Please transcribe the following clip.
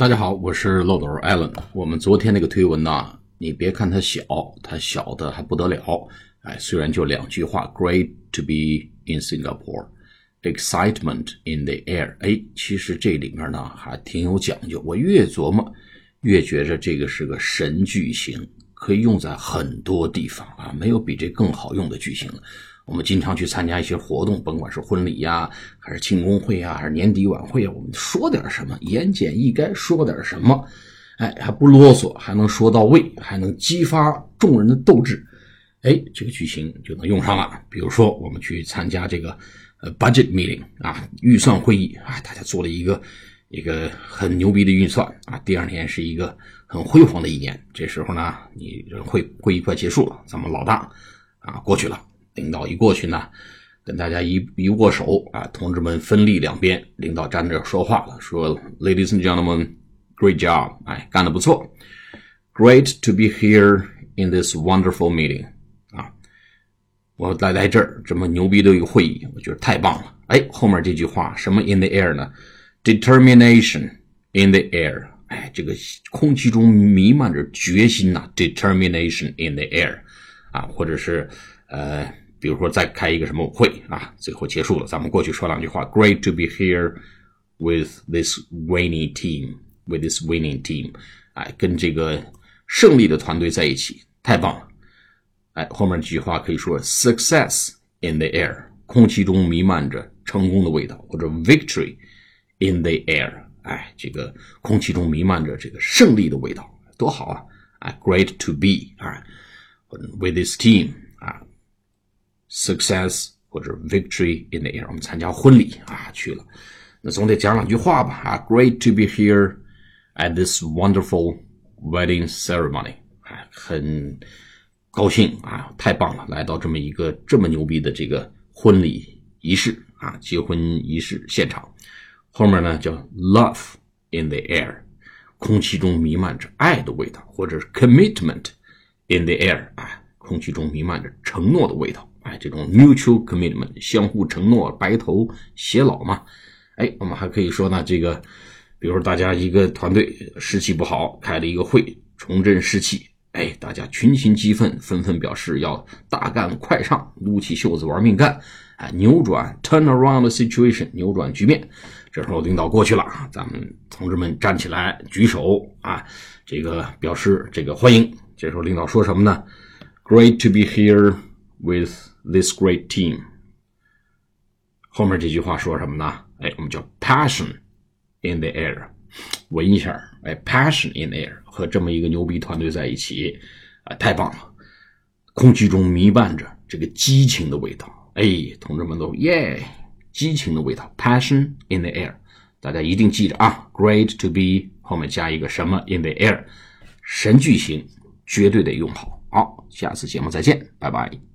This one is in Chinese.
大家好，我是漏斗 Allen。我们昨天那个推文呢，你别看它小，它小的还不得了。哎，虽然就两句话，Great to be in Singapore，excitement in the air。哎，其实这里面呢还挺有讲究。我越琢磨，越觉着这个是个神句型，可以用在很多地方啊，没有比这更好用的句型了。我们经常去参加一些活动，甭管是婚礼呀，还是庆功会呀，还是年底晚会啊，我们说点什么，言简意赅，说点什么，哎，还不啰嗦，还能说到位，还能激发众人的斗志，哎，这个剧情就能用上了。比如说，我们去参加这个呃 budget meeting 啊，预算会议啊，大家做了一个一个很牛逼的预算啊，第二年是一个很辉煌的一年。这时候呢，你会会议快结束了，咱们老大啊过去了。领导一过去呢，跟大家一一握手啊，同志们分立两边。领导站着说话了，说：“Ladies and gentlemen, great job！哎，干得不错，Great to be here in this wonderful meeting！啊，我来来这儿这么牛逼的一个会议，我觉得太棒了。哎，后面这句话什么 in the air 呢？Determination in the air！哎，这个空气中弥漫着决心呐，Determination in the air！啊，或者是呃。比如说，再开一个什么会啊，最后结束了，咱们过去说两句话。Great to be here with this winning team, with this winning team，哎，跟这个胜利的团队在一起，太棒了。哎，后面几句话可以说：success in the air，空气中弥漫着成功的味道；或者 victory in the air，哎，这个空气中弥漫着这个胜利的味道，多好啊！哎，great to be 啊，with this team。Success 或者 victory in the air，我们参加婚礼啊去了，那总得讲两句话吧啊，Great to be here at this wonderful wedding ceremony，啊，很高兴啊，太棒了，来到这么一个这么牛逼的这个婚礼仪式啊，结婚仪式现场，后面呢叫 Love in the air，空气中弥漫着爱的味道，或者是 Commitment in the air，啊，空气中弥漫着承诺的味道。哎，这种 mutual commitment，相互承诺，白头偕老嘛。哎，我们还可以说呢，这个，比如说大家一个团队士气不好，开了一个会，重振士气。哎，大家群情激愤，纷纷表示要大干快上，撸起袖子玩命干。哎，扭转 turn around the situation，扭转局面。这时候领导过去了，咱们同志们站起来举手啊，这个表示这个欢迎。这时候领导说什么呢？Great to be here with This great team，后面这句话说什么呢？哎，我们叫 passion in the air，闻一下，哎，passion in the air，和这么一个牛逼团队在一起，啊，太棒了！空气中弥漫着这个激情的味道，哎，同志们都耶，激情的味道，passion in the air，大家一定记着啊，great to be 后面加一个什么 in the air，神句型，绝对得用好。好，下次节目再见，拜拜。